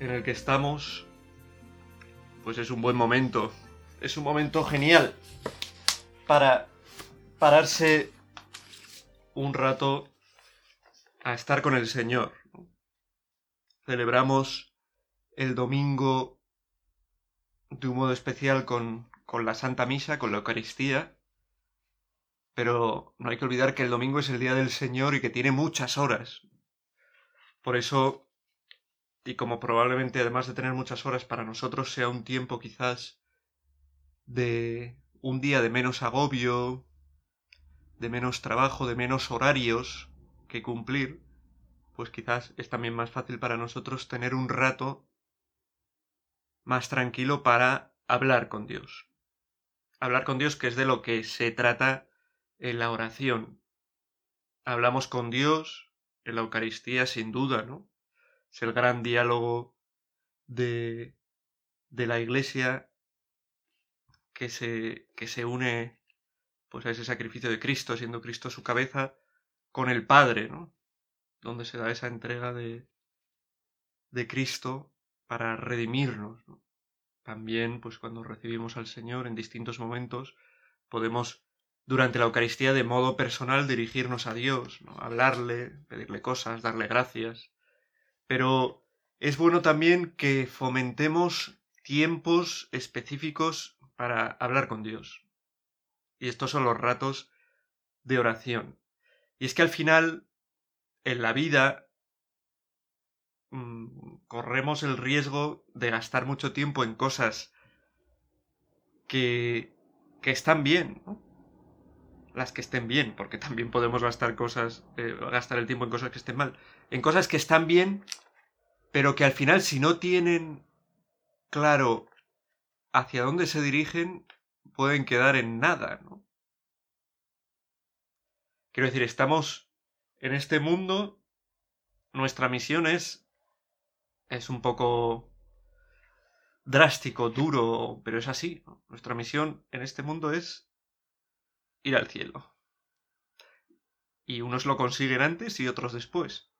en el que estamos, pues es un buen momento. Es un momento genial para pararse un rato a estar con el Señor. Celebramos el domingo de un modo especial con, con la Santa Misa, con la Eucaristía, pero no hay que olvidar que el domingo es el día del Señor y que tiene muchas horas. Por eso, y como probablemente además de tener muchas horas para nosotros sea un tiempo quizás de un día de menos agobio, de menos trabajo, de menos horarios que cumplir, pues quizás es también más fácil para nosotros tener un rato más tranquilo para hablar con Dios. Hablar con Dios que es de lo que se trata en la oración. Hablamos con Dios en la Eucaristía sin duda, ¿no? Es el gran diálogo de, de la Iglesia que se, que se une pues a ese sacrificio de Cristo, siendo Cristo su cabeza, con el Padre, ¿no? Donde se da esa entrega de, de Cristo para redimirnos. ¿no? También, pues cuando recibimos al Señor en distintos momentos, podemos durante la Eucaristía de modo personal dirigirnos a Dios, ¿no? hablarle, pedirle cosas, darle gracias. Pero es bueno también que fomentemos tiempos específicos para hablar con Dios. Y estos son los ratos de oración. Y es que al final, en la vida, mmm, corremos el riesgo de gastar mucho tiempo en cosas que, que están bien, ¿no? Las que estén bien, porque también podemos gastar cosas, eh, gastar el tiempo en cosas que estén mal, en cosas que están bien, pero que al final si no tienen claro hacia dónde se dirigen, pueden quedar en nada, ¿no? Quiero decir, estamos en este mundo, nuestra misión es es un poco drástico, duro, pero es así. Nuestra misión en este mundo es ir al cielo. Y unos lo consiguen antes y otros después.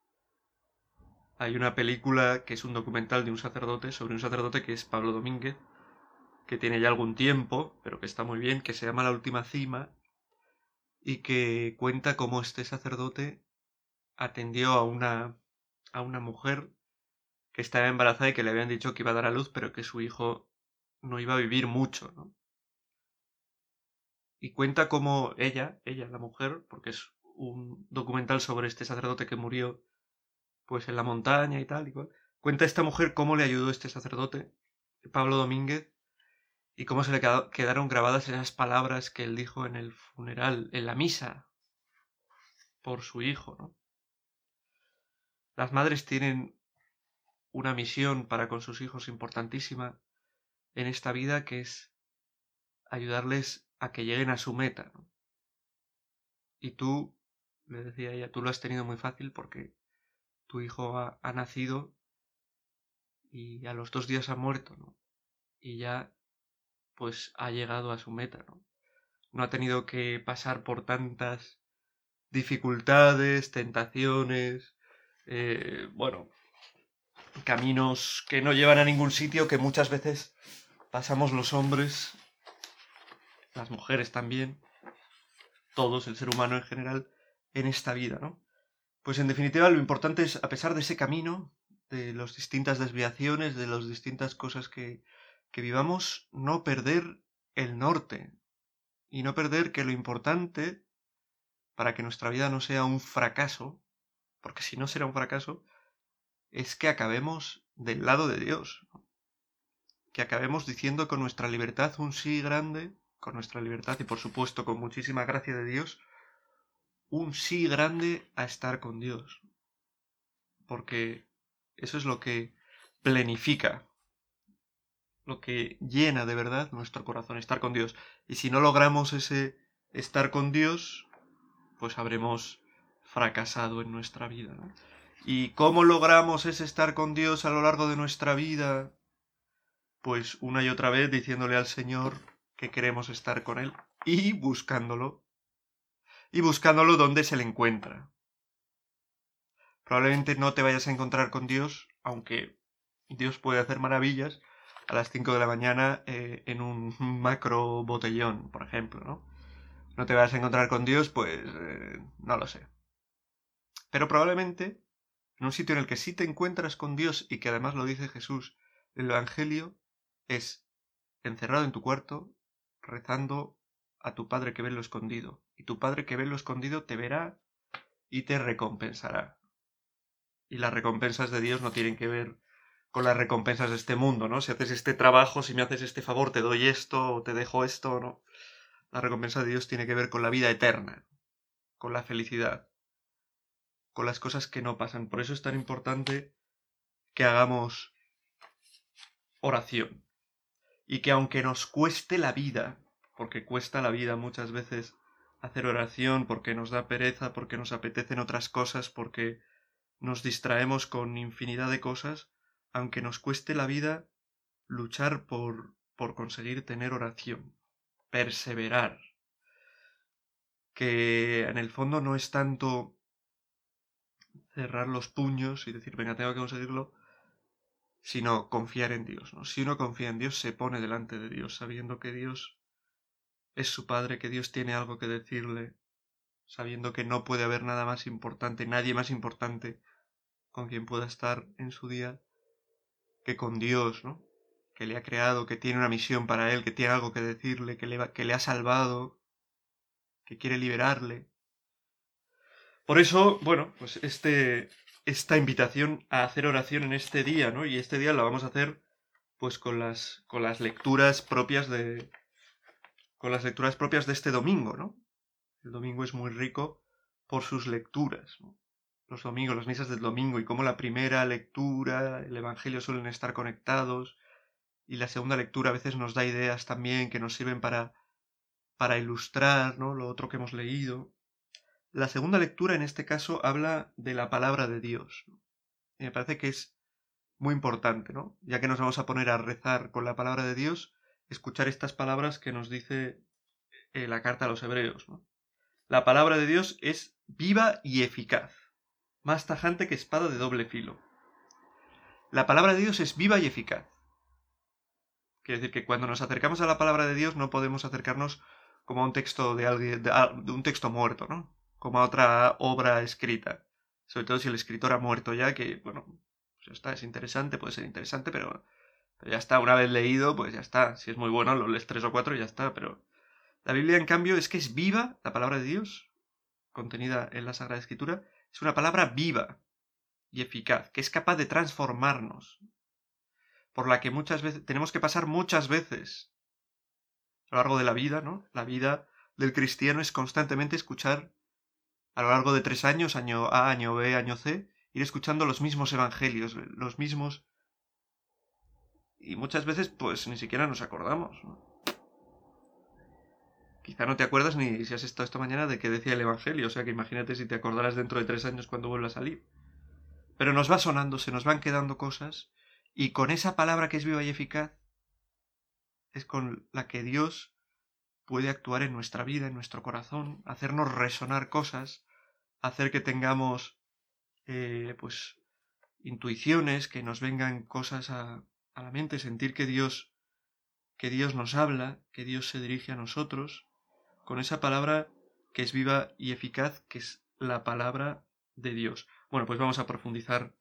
Hay una película que es un documental de un sacerdote sobre un sacerdote que es Pablo Domínguez, que tiene ya algún tiempo, pero que está muy bien, que se llama La Última Cima, y que cuenta cómo este sacerdote atendió a una, a una mujer que estaba embarazada y que le habían dicho que iba a dar a luz, pero que su hijo no iba a vivir mucho, ¿no? Y cuenta cómo ella, ella, la mujer, porque es un documental sobre este sacerdote que murió pues en la montaña y tal, y cual, cuenta esta mujer cómo le ayudó este sacerdote, Pablo Domínguez, y cómo se le quedaron grabadas esas palabras que él dijo en el funeral, en la misa, por su hijo, ¿no? Las madres tienen una misión para con sus hijos importantísima en esta vida que es ayudarles a que lleguen a su meta. ¿no? Y tú, le decía ella, tú lo has tenido muy fácil porque tu hijo ha, nacido y a los dos días ha muerto, ¿no? Y ya, pues, ha llegado a su meta, ¿no? No ha tenido que pasar por tantas dificultades, tentaciones, eh, bueno, caminos que no llevan a ningún sitio que muchas veces pasamos los hombres, las mujeres también, todos, el ser humano en general, en esta vida, ¿no? Pues en definitiva lo importante es, a pesar de ese camino, de las distintas desviaciones, de las distintas cosas que, que vivamos, no perder el norte y no perder que lo importante para que nuestra vida no sea un fracaso, porque si no será un fracaso, es que acabemos del lado de Dios. Que acabemos diciendo con nuestra libertad un sí grande, con nuestra libertad y por supuesto con muchísima gracia de Dios, un sí grande a estar con Dios. Porque eso es lo que plenifica, lo que llena de verdad nuestro corazón, estar con Dios. Y si no logramos ese estar con Dios, pues habremos fracasado en nuestra vida. ¿Y cómo logramos ese estar con Dios a lo largo de nuestra vida? Pues una y otra vez diciéndole al Señor que queremos estar con Él y buscándolo. Y buscándolo donde se le encuentra. Probablemente no te vayas a encontrar con Dios, aunque Dios puede hacer maravillas a las 5 de la mañana eh, en un macro botellón, por ejemplo, ¿no? No te vayas a encontrar con Dios, pues eh, no lo sé. Pero probablemente en un sitio en el que sí te encuentras con Dios y que además lo dice Jesús, el Evangelio es encerrado en tu cuarto, rezando a tu Padre que ve lo escondido. Y tu Padre que ve lo escondido te verá y te recompensará. Y las recompensas de Dios no tienen que ver con las recompensas de este mundo, ¿no? Si haces este trabajo, si me haces este favor, te doy esto te dejo esto, ¿no? La recompensa de Dios tiene que ver con la vida eterna, con la felicidad, con las cosas que no pasan. Por eso es tan importante que hagamos oración. Y que aunque nos cueste la vida, porque cuesta la vida muchas veces hacer oración, porque nos da pereza, porque nos apetecen otras cosas, porque nos distraemos con infinidad de cosas, aunque nos cueste la vida, luchar por, por conseguir tener oración, perseverar, que en el fondo no es tanto cerrar los puños y decir, venga, tengo que conseguirlo, sino confiar en Dios. ¿no? Si uno confía en Dios, se pone delante de Dios, sabiendo que Dios es su Padre, que Dios tiene algo que decirle, sabiendo que no puede haber nada más importante, nadie más importante con quien pueda estar en su día que con Dios, ¿no? Que le ha creado, que tiene una misión para él, que tiene algo que decirle, que le, que le ha salvado, que quiere liberarle. Por eso, bueno, pues este, esta invitación a hacer oración en este día, ¿no? Y este día la vamos a hacer pues con las, con las lecturas propias de, con las lecturas propias de este domingo, ¿no? El domingo es muy rico por sus lecturas, ¿no? Los domingos, las misas del domingo y cómo la primera lectura, el Evangelio suelen estar conectados y la segunda lectura a veces nos da ideas también que nos sirven para para ilustrar, ¿no? Lo otro que hemos leído. La segunda lectura en este caso habla de la palabra de Dios. Y me parece que es muy importante, ¿no? Ya que nos vamos a poner a rezar con la palabra de Dios, escuchar estas palabras que nos dice eh, la carta a los hebreos. La palabra de Dios es viva y eficaz, más tajante que espada de doble filo. La palabra de Dios es viva y eficaz. Quiere decir que cuando nos acercamos a la palabra de Dios no podemos acercarnos como a un texto de alguien, de un texto muerto, ¿no? Como a otra obra escrita. Sobre todo si el escritor ha muerto ya, que, bueno, pues ya está, es interesante, puede ser interesante, pero, ya está, una vez leído, pues ya está. Si es muy bueno, lo lees tres o cuatro y ya está, pero la Biblia, en cambio, es que es viva, la palabra de Dios, contenida en la Sagrada Escritura, es una palabra viva y eficaz, que es capaz de transformarnos, por la que muchas veces tenemos que pasar muchas veces a lo largo de la vida, ¿no? La vida del cristiano es constantemente escuchar a lo largo de tres años, año A, año B, año C, ir escuchando los mismos evangelios, los mismos... Y muchas veces pues ni siquiera nos acordamos. Quizá no te acuerdas ni si has estado esta mañana de qué decía el evangelio, o sea que imagínate si te acordarás dentro de tres años cuando vuelva a salir. Pero nos va sonando, se nos van quedando cosas, y con esa palabra que es viva y eficaz, es con la que Dios puede actuar en nuestra vida, en nuestro corazón, hacernos resonar cosas, hacer que tengamos eh, pues intuiciones, que nos vengan cosas a, a la mente, sentir que Dios que Dios nos habla, que Dios se dirige a nosotros, con esa palabra que es viva y eficaz, que es la palabra de Dios. Bueno, pues vamos a profundizar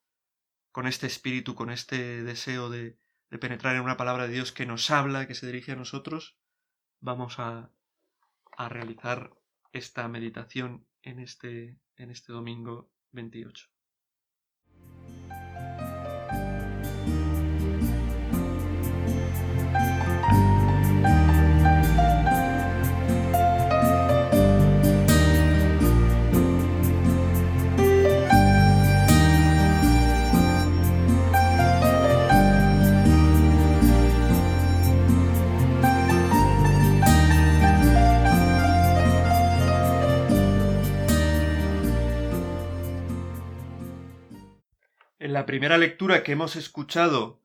con este espíritu, con este deseo de, de penetrar en una palabra de Dios que nos habla, que se dirige a nosotros, vamos a, a realizar esta meditación en este, en este domingo 28. La primera lectura que hemos escuchado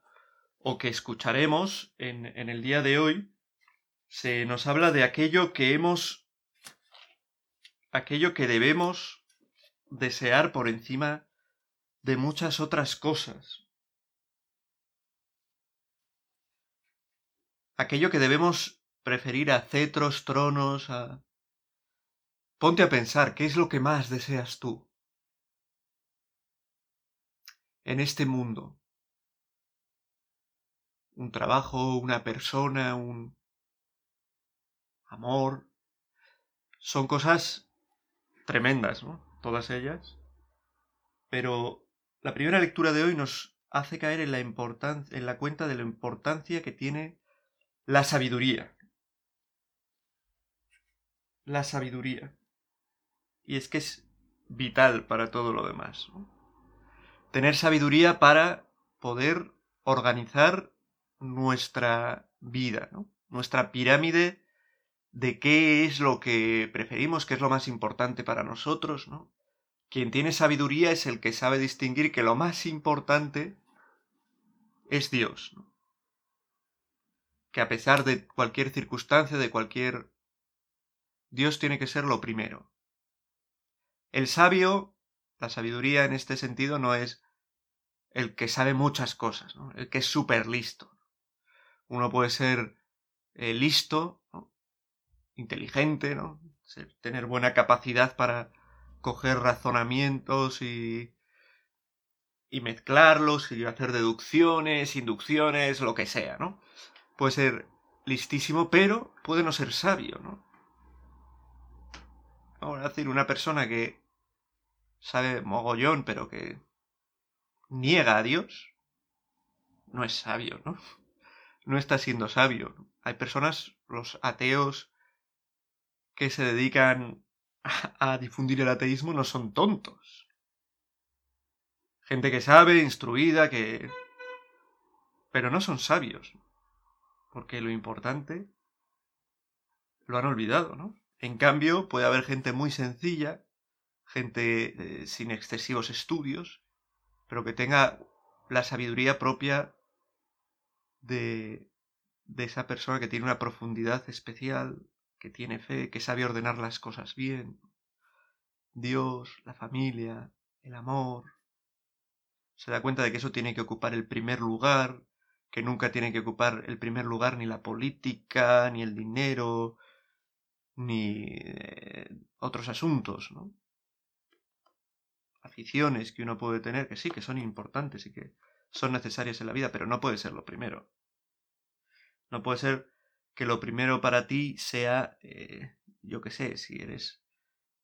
o que escucharemos en, en el día de hoy, se nos habla de aquello que hemos, aquello que debemos desear por encima de muchas otras cosas. Aquello que debemos preferir a cetros, tronos, a... Ponte a pensar, ¿qué es lo que más deseas tú? En este mundo. Un trabajo, una persona, un amor. Son cosas tremendas, ¿no? Todas ellas. Pero la primera lectura de hoy nos hace caer en la, en la cuenta de la importancia que tiene la sabiduría. La sabiduría. Y es que es vital para todo lo demás. Tener sabiduría para poder organizar nuestra vida, ¿no? nuestra pirámide de qué es lo que preferimos, qué es lo más importante para nosotros, ¿no? Quien tiene sabiduría es el que sabe distinguir que lo más importante es Dios. Que a pesar de cualquier circunstancia, de cualquier... Dios tiene que ser lo primero. El sabio, la sabiduría en este sentido no es el que sabe muchas cosas, ¿no? el que es súper listo. Uno puede ser eh, listo, inteligente, ¿no? tener buena capacidad para coger razonamientos y, y mezclarlos y hacer deducciones, inducciones, lo que sea, ¿no? Puede ser listísimo, pero puede no ser sabio, ¿no? Vamos a decir, una persona que sabe mogollón, pero que niega a Dios, no es sabio, ¿no? No está siendo sabio. Hay personas, los ateos, que se dedican a, difundir el ateísmo no son tontos. Gente que sabe, instruida, que... Pero no son sabios. Porque lo importante lo han olvidado, ¿no? En cambio, puede haber gente muy sencilla, gente eh, sin excesivos estudios, pero que tenga la sabiduría propia de, de esa persona que tiene una profundidad especial, que tiene fe, que sabe ordenar las cosas bien. Dios, la familia, el amor. Se da cuenta de que eso tiene que ocupar el primer lugar, que nunca tiene que ocupar el primer lugar ni la política, ni el dinero, ni eh, otros asuntos, ¿no? Aficiones que uno puede tener, que sí, que son importantes y que son necesarias en la vida, pero no puede ser lo primero. No puede ser que lo primero para ti sea, eh, yo qué sé, si eres,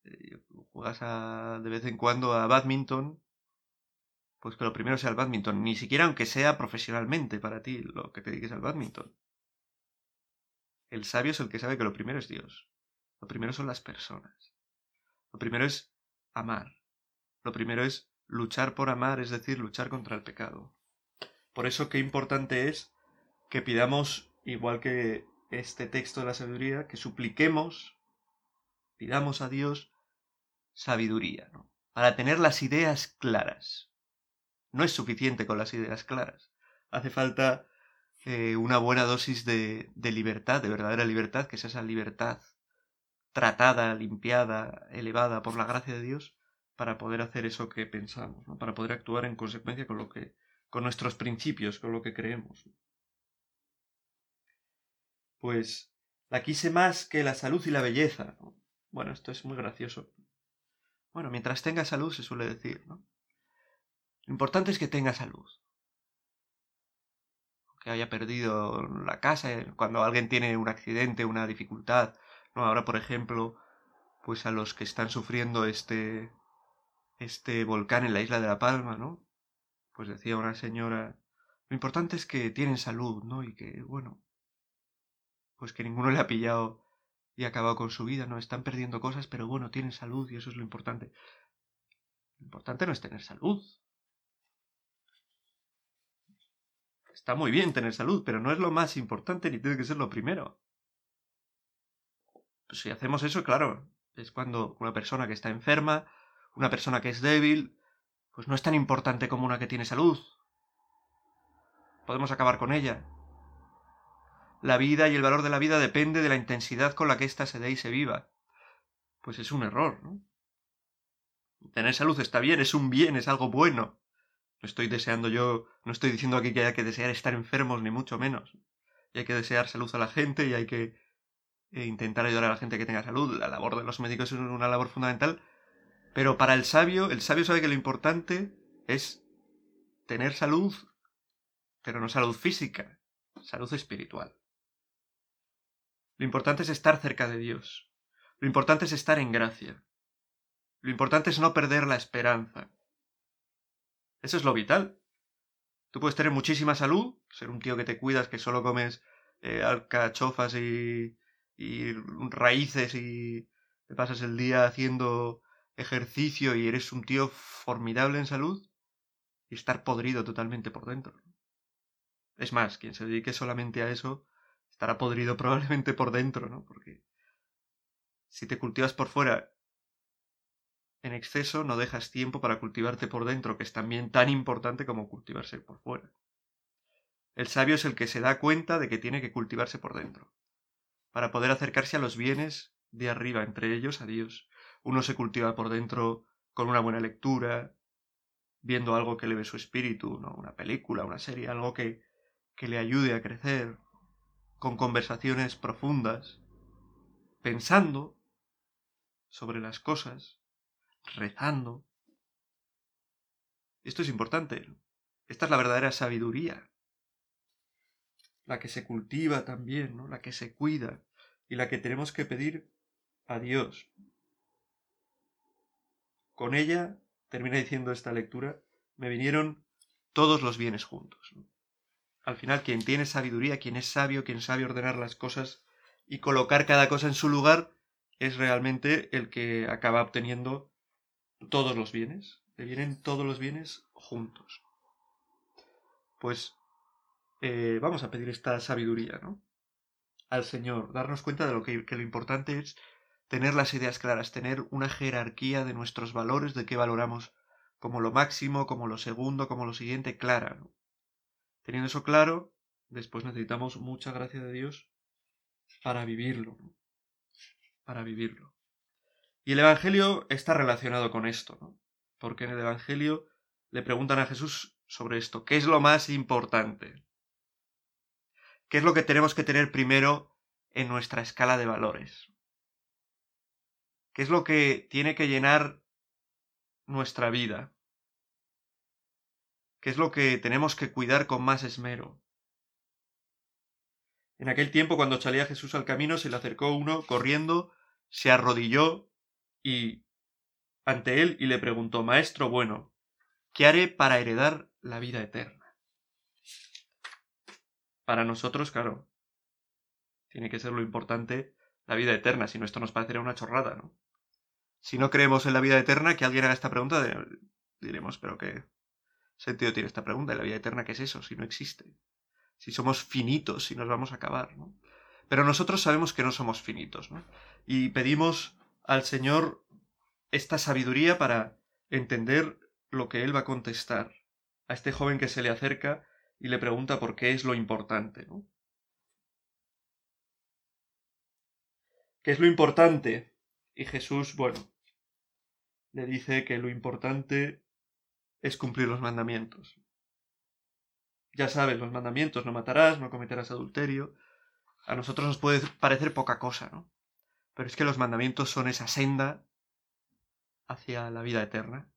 eh, juegas a, de vez en cuando a badminton, pues que lo primero sea el badminton, ni siquiera aunque sea profesionalmente para ti lo que te dediques al badminton. El sabio es el que sabe que lo primero es Dios, lo primero son las personas, lo primero es amar, lo primero es luchar por amar, es decir, luchar contra el pecado. Por eso qué importante es que pidamos, igual que este texto de la sabiduría, que supliquemos, pidamos a Dios sabiduría, ¿no? Para tener las ideas claras. No es suficiente con las ideas claras. Hace falta eh, una buena dosis de, de libertad, de verdadera libertad, que es esa libertad tratada, limpiada, elevada por la gracia de Dios, para poder hacer eso que pensamos, para poder actuar en consecuencia con lo que, con nuestros principios, con lo que creemos pues la quise más que la salud y la belleza. Bueno, esto es muy gracioso. Bueno, mientras tenga salud se suele decir, ¿no? Lo importante es que tenga salud. Que haya perdido la casa, eh, cuando alguien tiene un accidente, una dificultad. ¿no? Ahora, por ejemplo, pues a los que están sufriendo este, este volcán en la isla de La Palma, ¿no? Pues decía una señora, lo importante es que tienen salud, ¿no? Y que, bueno, pues que ninguno le ha pillado y ha acabado con su vida, ¿no? Están perdiendo cosas, pero bueno, tienen salud y eso es lo importante. Lo importante no es tener salud. Está muy bien tener salud, pero no es lo más importante ni tiene que ser lo primero. Pues si hacemos eso, claro, es cuando una persona que está enferma, una persona que es débil, pues no es tan importante como una que tiene salud. Podemos acabar con ella. La vida y el valor de la vida depende de la intensidad con la que ésta se dé y se viva. Pues es un error, ¿no? Tener salud está bien, es un bien, es algo bueno. No estoy deseando yo, no estoy diciendo aquí que haya que desear estar enfermos, ni mucho menos. Y hay que desear salud a la gente y hay que eh, intentar ayudar a la gente que tenga salud. La labor de los médicos es una labor fundamental. Pero para el sabio, el sabio sabe que lo importante es tener salud, pero no salud física, salud espiritual. Lo importante es estar cerca de Dios. Lo importante es estar en gracia. Lo importante es no perder la esperanza. Eso es lo vital. Tú puedes tener muchísima salud, ser un tío que te cuidas, que solo comes eh, alcachofas y, y raíces y te pasas el día haciendo ejercicio y eres un tío formidable en salud y estar podrido totalmente por dentro. Es más, quien se dedique solamente a eso estará podrido probablemente por dentro, ¿no? Porque si te cultivas por fuera en exceso, no dejas tiempo para cultivarte por dentro, que es también tan importante como cultivarse por fuera. El sabio es el que se da cuenta de que tiene que cultivarse por dentro, para poder acercarse a los bienes de arriba, entre ellos a Dios. Uno se cultiva por dentro con una buena lectura, viendo algo que eleve su espíritu, ¿no? una película, una serie, algo que, que le ayude a crecer, con conversaciones profundas, pensando sobre las cosas, rezando. Esto es importante. Esta es la verdadera sabiduría. La que se cultiva también, ¿no? La que se cuida y la que tenemos que pedir a Dios. Con ella, termina diciendo esta lectura, me vinieron todos los bienes juntos al final quien tiene sabiduría, quien es sabio, quien sabe ordenar las cosas y colocar cada cosa en su lugar, es realmente el que acaba obteniendo todos los bienes. Le vienen todos los bienes juntos. Pues eh, vamos a pedir esta sabiduría, ¿no? Al Señor, darnos cuenta de lo que, que lo importante es tener las ideas claras, tener una jerarquía de nuestros valores, de qué valoramos como lo máximo, como lo segundo, como lo siguiente, clara. ¿no? Teniendo eso claro, después necesitamos mucha gracia de Dios para vivirlo. Para vivirlo. Y el Evangelio está relacionado con esto, ¿no? Porque en el Evangelio le preguntan a Jesús sobre esto. ¿Qué es lo más importante? ¿Qué es lo que tenemos que tener primero en nuestra escala de valores? ¿Qué es lo que tiene que llenar nuestra vida? ¿Qué es lo que tenemos que cuidar con más esmero. En aquel tiempo, cuando salía Jesús al camino, se le acercó uno corriendo, se arrodilló y ante él y le preguntó Maestro bueno, ¿qué haré para heredar la vida eterna? Para nosotros, claro, tiene que ser lo importante la vida eterna, si no esto nos parecería una chorrada, ¿no? Si no creemos en la vida eterna, que alguien haga esta pregunta, diremos, pero qué, sentido tiene esta pregunta? ¿Y la vida eterna qué es eso? Si no existe. Si somos finitos, si nos vamos a acabar, ¿no? Pero nosotros sabemos que no somos finitos, ¿no? Y pedimos al Señor esta sabiduría para entender lo que Él va a contestar a este joven que se le acerca y le pregunta por qué es lo importante. ¿Qué es lo importante? Y Jesús, bueno, le dice que lo importante es cumplir los mandamientos. Ya sabes, los mandamientos, no matarás, no cometerás adulterio. A nosotros nos puede parecer poca cosa, ¿no? Pero es que los mandamientos son esa senda hacia la vida eterna.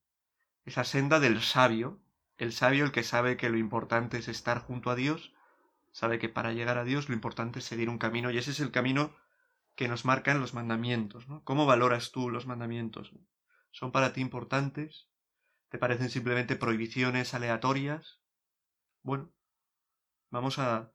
Esa senda del sabio, el sabio el que sabe que lo importante es estar junto a Dios, sabe que para llegar a Dios lo importante es seguir un camino y ese es el camino que nos marcan los mandamientos, ¿no? ¿Cómo valoras tú los mandamientos? ¿Son para ti importantes? ¿Te parecen simplemente prohibiciones aleatorias? Bueno, vamos a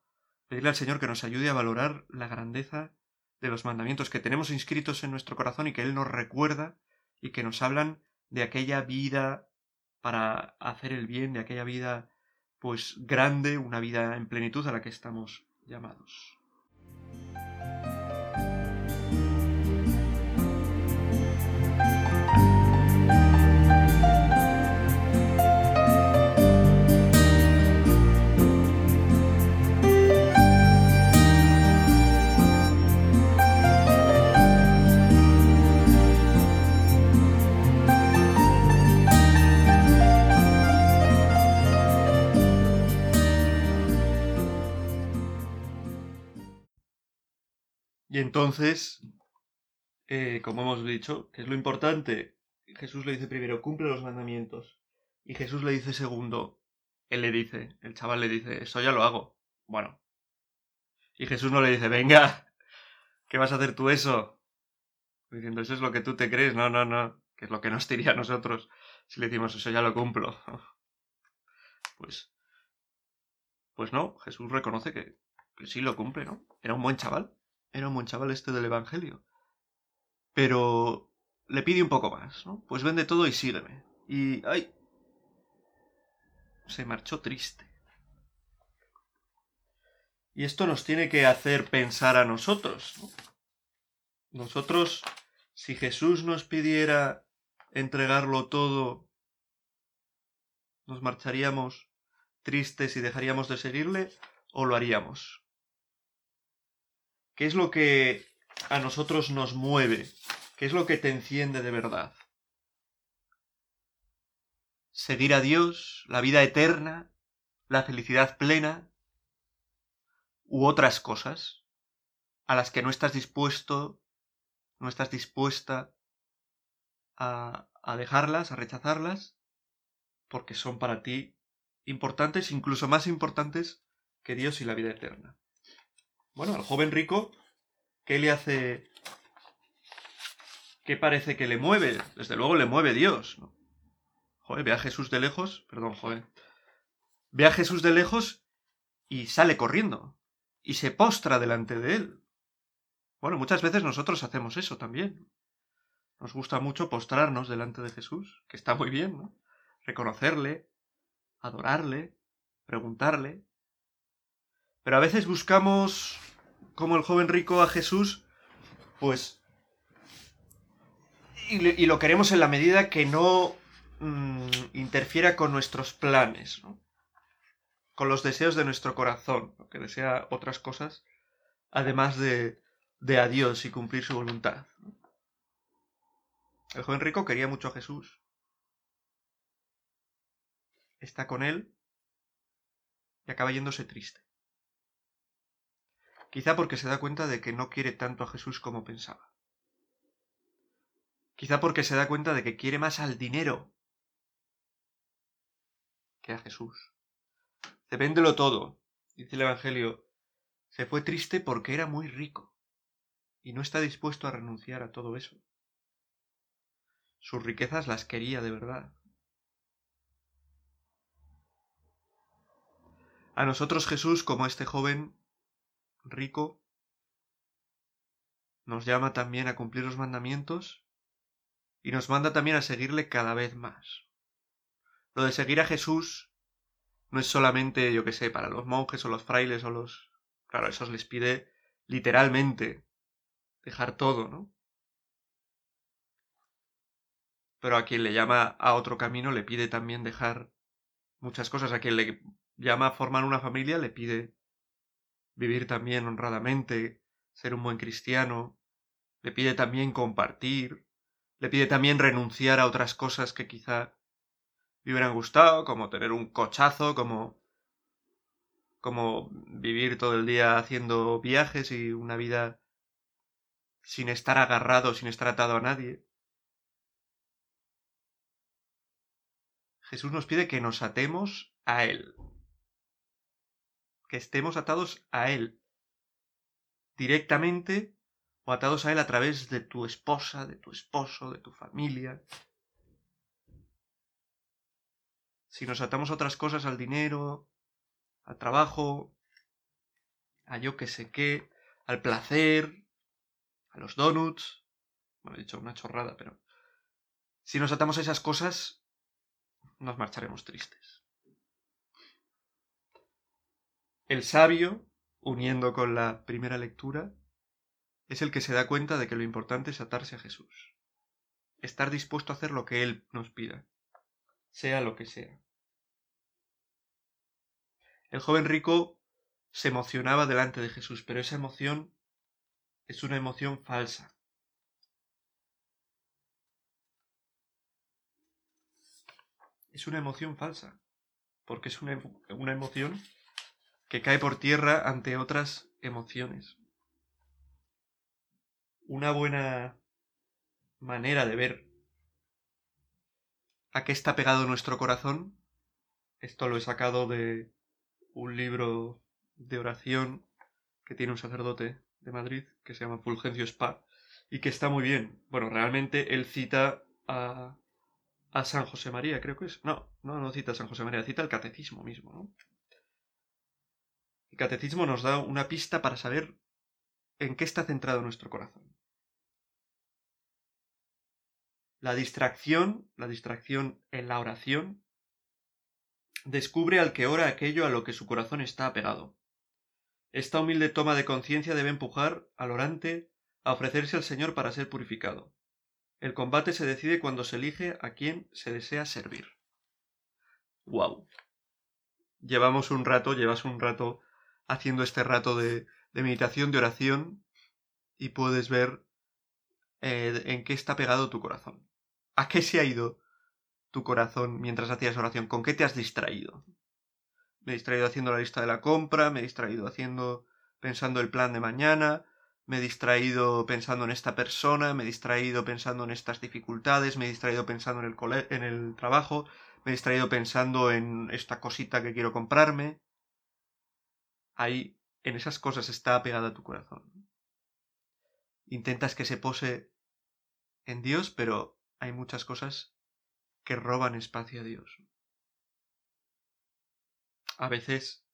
pedirle al Señor que nos ayude a valorar la grandeza de los mandamientos que tenemos inscritos en nuestro corazón y que Él nos recuerda y que nos hablan de aquella vida para hacer el bien, de aquella vida pues grande, una vida en plenitud a la que estamos llamados. Y entonces, eh, como hemos dicho, que es lo importante, Jesús le dice primero, cumple los mandamientos. Y Jesús le dice segundo, él le dice, el chaval le dice, eso ya lo hago. Bueno. Y Jesús no le dice, venga, ¿qué vas a hacer tú eso? Diciendo, eso es lo que tú te crees. No, no, no. Que es lo que nos diría a nosotros si le decimos, eso ya lo cumplo. Pues. Pues no, Jesús reconoce que, que sí lo cumple, ¿no? Era un buen chaval. Era un buen chaval este del Evangelio. Pero le pide un poco más, ¿no? Pues vende todo y sígueme. Y. ¡Ay! Se marchó triste. Y esto nos tiene que hacer pensar a nosotros. ¿no? Nosotros, si Jesús nos pidiera entregarlo todo, ¿nos marcharíamos tristes y dejaríamos de seguirle o lo haríamos? ¿Qué es lo que a nosotros nos mueve? ¿Qué es lo que te enciende de verdad? ¿Seguir a Dios, la vida eterna, la felicidad plena? ¿U otras cosas a las que no estás dispuesto, no estás dispuesta a, a dejarlas, a rechazarlas, porque son para ti importantes, incluso más importantes que Dios y la vida eterna? Bueno, al joven rico, ¿qué le hace? ¿Qué parece que le mueve? Desde luego le mueve Dios. ¿no? Joder, ve a Jesús de lejos, perdón, joder. Ve a Jesús de lejos y sale corriendo. Y se postra delante de él. Bueno, muchas veces nosotros hacemos eso también. Nos gusta mucho postrarnos delante de Jesús, que está muy bien, ¿no? Reconocerle, adorarle, preguntarle. Pero a veces buscamos, como el joven rico, a Jesús, pues... Y, lo queremos en la medida que no mm, interfiera con nuestros planes, ¿no? Con los deseos de nuestro corazón, ¿no? que desea otras cosas, además de, de a Dios y cumplir su voluntad. El joven rico quería mucho a Jesús. Está con él y acaba yéndose triste. Quizá porque se da cuenta de que no quiere tanto a Jesús como pensaba. Quizá porque se da cuenta de que quiere más al dinero que a Jesús. Se véndelo todo, dice el Evangelio. Se fue triste porque era muy rico y no está dispuesto a renunciar a todo eso. Sus riquezas las quería de verdad. A nosotros Jesús, como este joven rico, nos llama también a cumplir los mandamientos y nos manda también a seguirle cada vez más. Lo de seguir a Jesús no es solamente, yo que sé, para los monjes o los frailes o los... Claro, esos les pide literalmente dejar todo, ¿no? Pero a quien le llama a otro camino le pide también dejar muchas cosas. A quien le llama a formar una familia le pide vivir también honradamente, ser un buen cristiano, le pide también compartir, le pide también renunciar a otras cosas que quizá le hubieran gustado, como tener un cochazo, como como vivir todo el día haciendo viajes y una vida sin estar agarrado, sin estar atado a nadie. Jesús nos pide que nos atemos a Él, que estemos atados a Él, directamente o atados a Él a través de tu esposa, de tu esposo, de tu familia. Si nos atamos a otras cosas, al dinero, al trabajo, a yo que sé qué, al placer, a los donuts, bueno, he dicho una chorrada, pero si nos atamos a esas cosas, nos marcharemos tristes. El sabio, uniendo con la primera lectura, es el que se da cuenta de que lo importante es atarse a Jesús. Estar dispuesto a hacer lo que Él nos pida, sea lo que sea. El joven rico se emocionaba delante de Jesús, pero esa emoción es una emoción falsa. Es una emoción falsa, porque es una, una emoción que cae por tierra ante otras emociones. una buena manera de ver a qué está pegado nuestro corazón. Esto lo he sacado de un libro de oración que tiene un sacerdote de Madrid que se llama Fulgencio Spa y que está muy bien. Bueno, realmente él cita a, a San José María, creo que es. No, no, no cita a San José María, cita el catecismo mismo, ¿no? El catecismo nos da una pista para saber en qué está centrado nuestro corazón. La distracción, la distracción en la oración, descubre al que ora aquello a lo que su corazón está apegado. Esta humilde toma de conciencia debe empujar al orante a ofrecerse al Señor para ser purificado. El combate se decide cuando se elige a quien se desea servir. ¡Wow! Llevamos un rato, llevas un rato haciendo este rato de, de meditación, de oración, y puedes ver eh, en qué está pegado tu corazón. ¿A qué se ha ido tu corazón mientras hacías oración? ¿Con qué te has distraído? Me he distraído haciendo la lista de la compra, me he distraído haciendo pensando el plan de mañana, me he distraído pensando en esta persona, me he distraído pensando en estas dificultades, me he distraído pensando en el, en el trabajo, me he distraído pensando en esta cosita que quiero comprarme. Ahí, en esas cosas está apegada tu corazón. Intentas que se pose en Dios, pero hay muchas cosas que roban espacio a Dios. A veces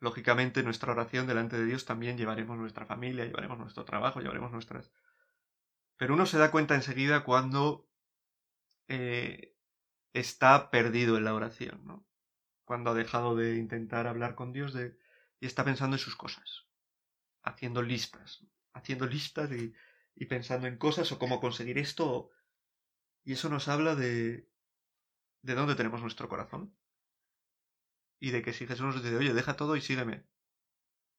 Lógicamente, nuestra oración delante de Dios también llevaremos nuestra familia, llevaremos nuestro trabajo, llevaremos nuestras... Pero uno se da cuenta enseguida cuando eh, está perdido en la oración, ¿no? Cuando ha dejado de intentar hablar con Dios de... y está pensando en sus cosas, haciendo listas, haciendo listas y, pensando en cosas o cómo conseguir esto. Y eso nos habla de... de dónde tenemos nuestro corazón y de que si Jesús nos dice, oye, deja todo y sígueme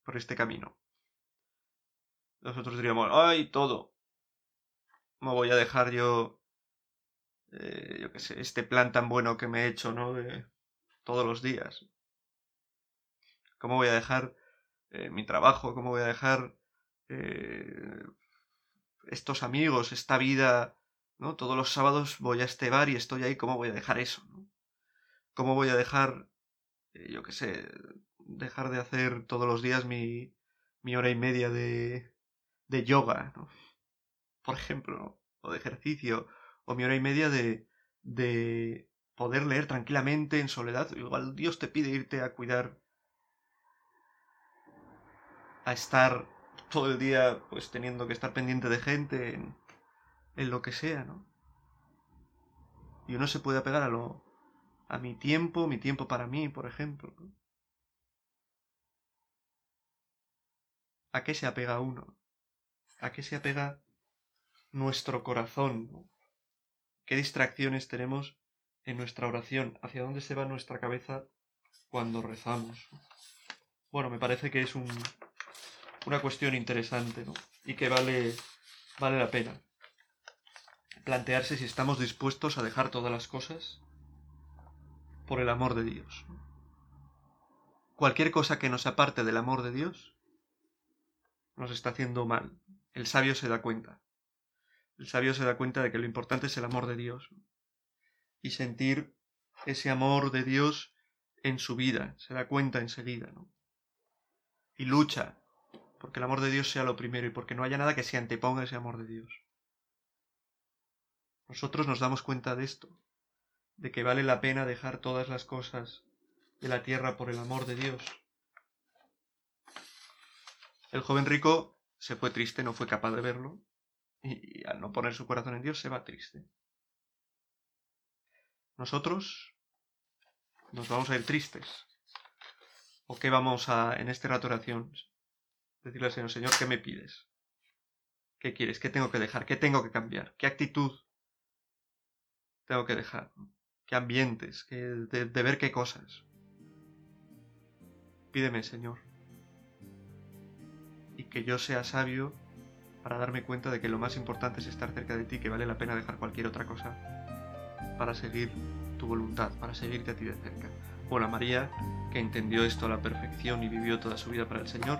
por este camino. Nosotros diríamos, ay, todo. ¿Cómo voy a dejar yo, eh, yo qué sé, este plan tan bueno que me he hecho, ¿no? De todos los días. ¿Cómo voy a dejar eh, mi trabajo? ¿Cómo voy a dejar eh, estos amigos, esta vida, ¿no? Todos los sábados voy a este bar y estoy ahí, ¿cómo voy a dejar eso? ¿Cómo voy a dejar eh, yo qué sé, dejar de hacer todos los días mi, mi hora y media de, de yoga, ¿no? por ejemplo, o de ejercicio, o mi hora y media de, de poder leer tranquilamente en soledad. Igual Dios te pide irte a cuidar, a estar todo el día pues teniendo que estar pendiente de gente en, lo que sea, ¿no? Y uno se puede apegar a lo, a mi tiempo, mi tiempo para mí, por ejemplo. ¿A qué se apega uno? ¿A qué se apega nuestro corazón? ¿Qué distracciones tenemos en nuestra oración? ¿Hacia dónde se va nuestra cabeza cuando rezamos? Bueno, me parece que es un, una cuestión interesante ¿no? y que vale, vale la pena plantearse si estamos dispuestos a dejar todas las cosas por el amor de Dios. Cualquier cosa que nos aparte del amor de Dios nos está haciendo mal. El sabio se da cuenta. El sabio se da cuenta de que lo importante es el amor de Dios y sentir ese amor de Dios en su vida. Se da cuenta enseguida, ¿no? Y lucha porque el amor de Dios sea lo primero y porque no haya nada que se anteponga a ese amor de Dios. Nosotros nos damos cuenta de esto de que vale la pena dejar todas las cosas de la tierra por el amor de Dios. El joven rico se fue triste, no fue capaz de verlo, y, al no poner su corazón en Dios se va triste. Nosotros nos vamos a ir tristes. ¿O qué vamos a, en este rato oración, decirle al Señor, Señor, ¿qué me pides? ¿Qué quieres? ¿Qué tengo que dejar? ¿Qué tengo que cambiar? ¿Qué actitud tengo que dejar? qué ambientes, de, de ver qué cosas. Pídeme, Señor, y que yo sea sabio para darme cuenta de que lo más importante es estar cerca de ti, que vale la pena dejar cualquier otra cosa para seguir tu voluntad, para seguirte a ti de cerca. Bueno, a María, que entendió esto a la perfección y vivió toda su vida para el Señor,